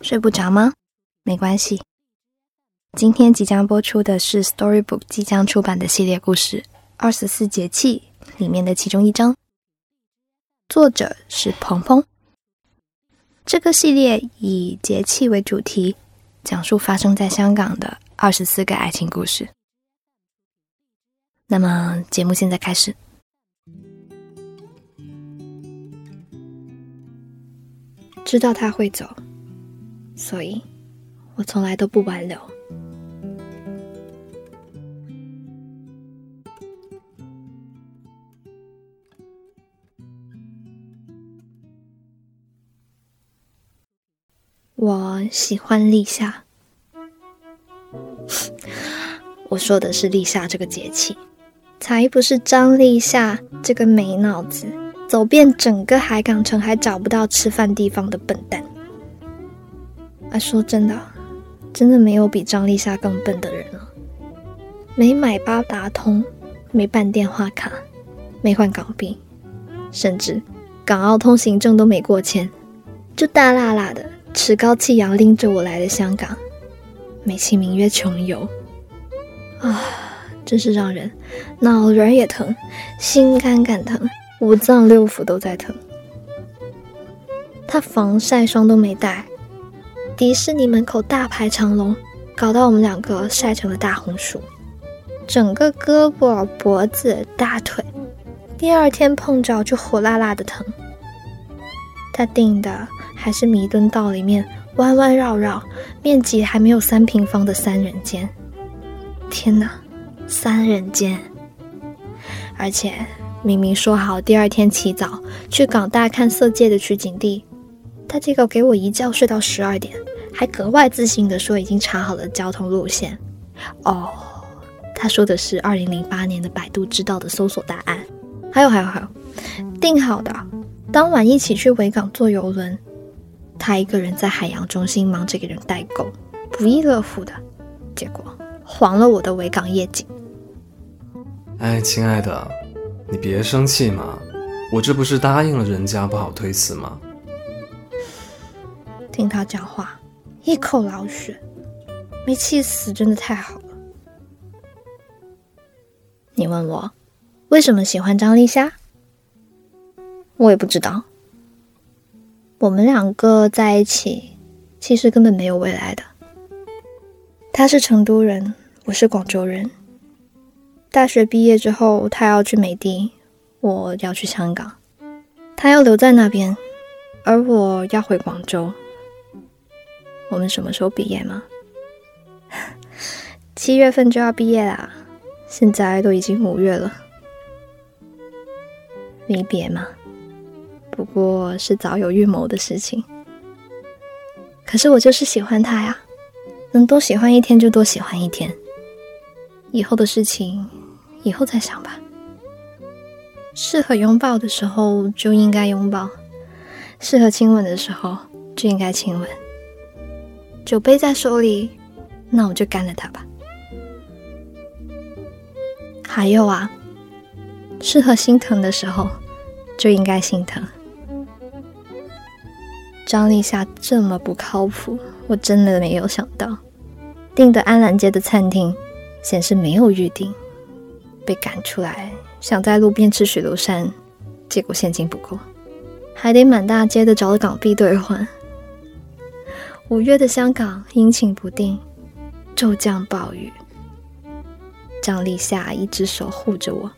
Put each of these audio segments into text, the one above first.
睡不着吗？没关系。今天即将播出的是 Storybook 即将出版的系列故事《二十四节气》里面的其中一章，作者是鹏鹏。这个系列以节气为主题，讲述发生在香港的二十四个爱情故事。那么，节目现在开始。知道他会走，所以我从来都不挽留。我喜欢立夏，我说的是立夏这个节气，才不是张立夏这个没脑子、走遍整个海港城还找不到吃饭地方的笨蛋。啊，说真的，真的没有比张立夏更笨的人了。没买八达通，没办电话卡，没换港币，甚至港澳通行证都没过签，就大辣辣的。趾高气扬拎着我来了香港，美其名曰穷游，啊，真是让人脑仁也疼，心肝肝疼，五脏六腑都在疼。他防晒霜都没带，迪士尼门口大排长龙，搞到我们两个晒成了大红薯，整个胳膊、脖子、大腿，第二天碰着就火辣辣的疼。他订的。还是弥敦道里面弯弯绕绕、面积还没有三平方的三人间。天哪，三人间！而且明明说好第二天起早去港大看色戒的取景地，他结果给我一觉睡到十二点，还格外自信的说已经查好了交通路线。哦，他说的是二零零八年的百度知道的搜索答案。还有还有还有，订好的当晚一起去维港坐游轮。他一个人在海洋中心忙着给人代购，不亦乐乎的，结果黄了我的维港夜景。哎，亲爱的，你别生气嘛，我这不是答应了人家，不好推辞吗？听他讲话，一口老血，没气死真的太好了。你问我为什么喜欢张丽霞？我也不知道。我们两个在一起，其实根本没有未来的。他是成都人，我是广州人。大学毕业之后，他要去美的，我要去香港。他要留在那边，而我要回广州。我们什么时候毕业吗？七月份就要毕业啦，现在都已经五月了。离别吗？不过是早有预谋的事情，可是我就是喜欢他呀，能多喜欢一天就多喜欢一天。以后的事情，以后再想吧。适合拥抱的时候就应该拥抱，适合亲吻的时候就应该亲吻。酒杯在手里，那我就干了它吧。还有啊，适合心疼的时候就应该心疼。张立夏这么不靠谱，我真的没有想到。订的安澜街的餐厅显示没有预定，被赶出来，想在路边吃水流山，结果现金不够，还得满大街的找港币兑换。五月的香港阴晴不定，骤降暴雨。张立夏一只手护着我，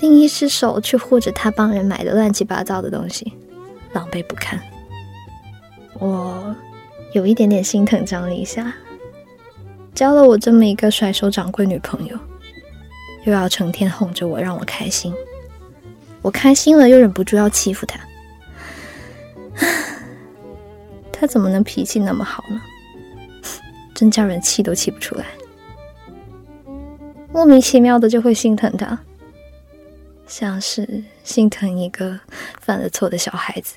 另一只手却护着他帮人买的乱七八糟的东西，狼狈不堪。我有一点点心疼张丽霞，交了我这么一个甩手掌柜女朋友，又要成天哄着我让我开心，我开心了又忍不住要欺负她，他怎么能脾气那么好呢？真叫人气都气不出来，莫名其妙的就会心疼他，像是心疼一个犯了错的小孩子。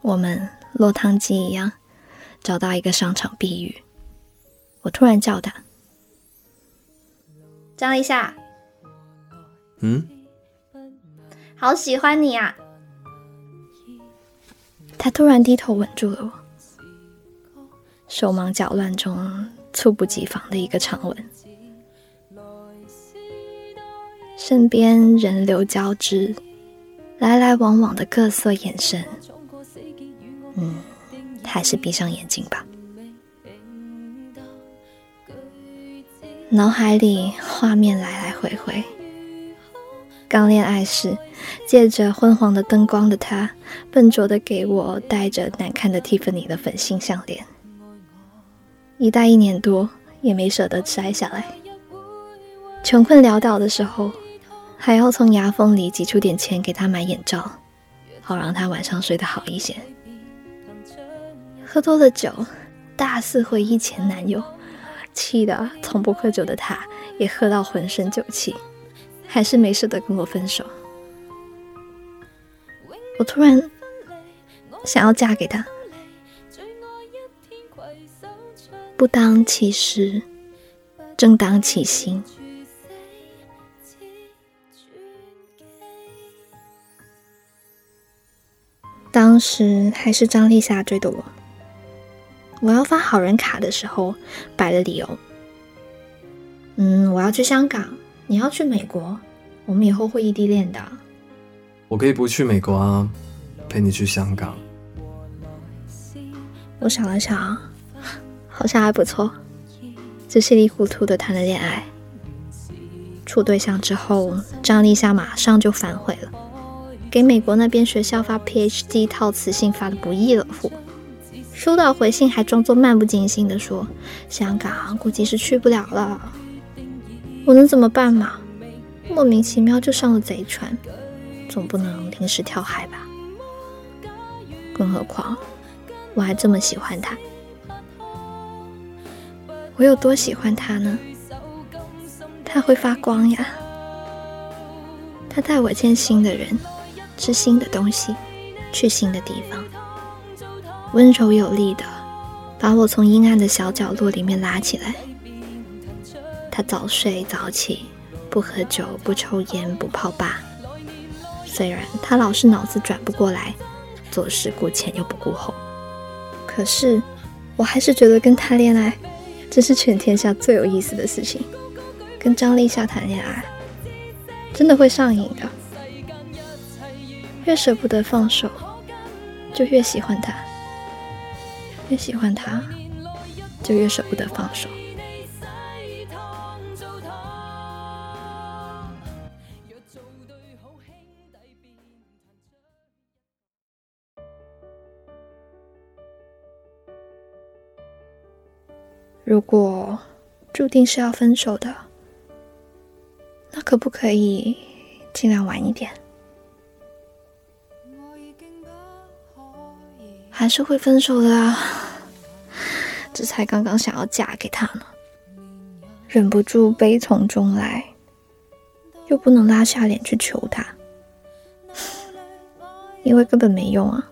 我们落汤鸡一样，找到一个商场避雨。我突然叫他：“张立夏，嗯，好喜欢你啊！他突然低头吻住了我，手忙脚乱中猝不及防的一个长吻，身边人流交织，来来往往的各色眼神。嗯，还是闭上眼睛吧。脑海里画面来来回回，刚恋爱时，借着昏黄的灯光的他，笨拙的给我戴着难看的蒂芙尼的粉杏项链，一戴一年多也没舍得摘下来。穷困潦倒的时候，还要从牙缝里挤出点钱给他买眼罩，好让他晚上睡得好一些。喝多了酒，大肆回忆前男友。气的从不喝酒的他，也喝到浑身酒气，还是没舍得跟我分手。我突然想要嫁给他，不当其时，正当其心。当时还是张丽霞追的我。我要发好人卡的时候，摆的理由。嗯，我要去香港，你要去美国，我们以后会异地恋的。我可以不去美国啊，陪你去香港。我想了想，好像还不错，就稀里糊涂的谈了恋爱。处对象之后，张丽夏马上就反悔了，给美国那边学校发 PhD 套词信发的不亦乐乎。收到回信还装作漫不经心的说：“香港估计是去不了了。”我能怎么办嘛？莫名其妙就上了贼船，总不能临时跳海吧？更何况我还这么喜欢他，我有多喜欢他呢？他会发光呀！他带我见新的人，吃新的东西，去新的地方。温柔有力的把我从阴暗的小角落里面拉起来。他早睡早起，不喝酒，不抽烟，不泡吧。虽然他老是脑子转不过来，做事顾前又不顾后，可是我还是觉得跟他恋爱，真是全天下最有意思的事情。跟张丽夏谈恋爱，真的会上瘾的。越舍不得放手，就越喜欢他。越喜欢他，就越舍不得放手。如果注定是要分手的，那可不可以尽量晚一点？还是会分手的啊！这才刚刚想要嫁给他呢，忍不住悲从中来，又不能拉下脸去求他，因为根本没用啊。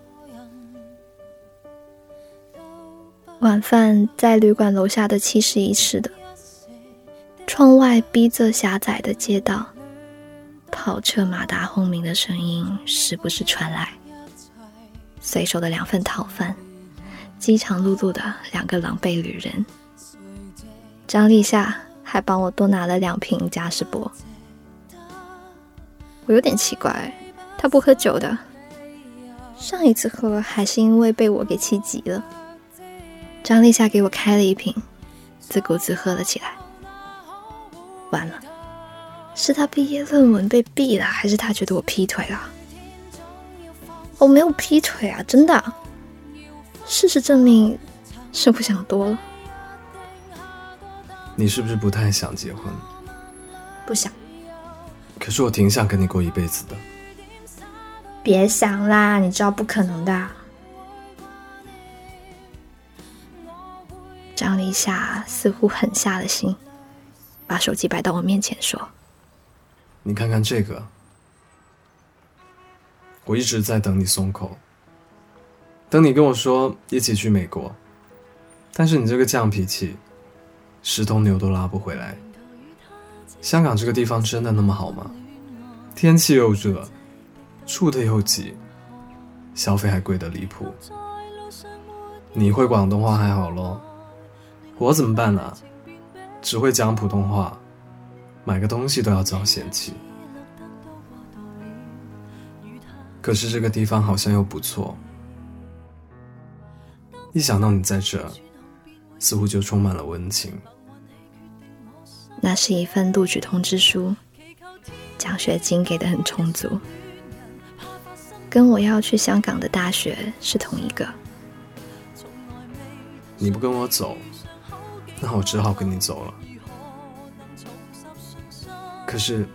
晚饭在旅馆楼下的七十一吃的，窗外逼仄狭窄的街道，跑车马达轰鸣的声音时不时传来。随手的两份套饭，饥肠辘辘的两个狼狈旅人。张立夏还帮我多拿了两瓶嘉士伯。我有点奇怪，他不喝酒的，上一次喝还是因为被我给气急了。张立夏给我开了一瓶，自顾自喝了起来。完了，是他毕业论文被毙了，还是他觉得我劈腿了？我没有劈腿啊，真的。事实证明，是不想多了。你是不是不太想结婚？不想。可是我挺想跟你过一辈子的。别想啦，你知道不可能的。张立夏似乎狠下了心，把手机摆到我面前说：“你看看这个。”我一直在等你松口，等你跟我说一起去美国，但是你这个犟脾气，十头牛都拉不回来。香港这个地方真的那么好吗？天气又热，住的又挤，消费还贵得离谱。你会广东话还好咯，我怎么办呢？只会讲普通话，买个东西都要遭嫌弃。可是这个地方好像又不错，一想到你在这，似乎就充满了温情。那是一份录取通知书，奖学金给的很充足，跟我要去香港的大学是同一个。你不跟我走，那我只好跟你走了。可是，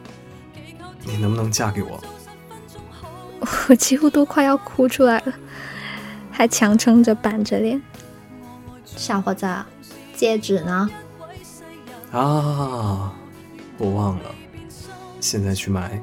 你能不能嫁给我？我几乎都快要哭出来了，还强撑着板着脸。小伙子，戒指呢？啊，我忘了，现在去买。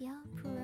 不要哭。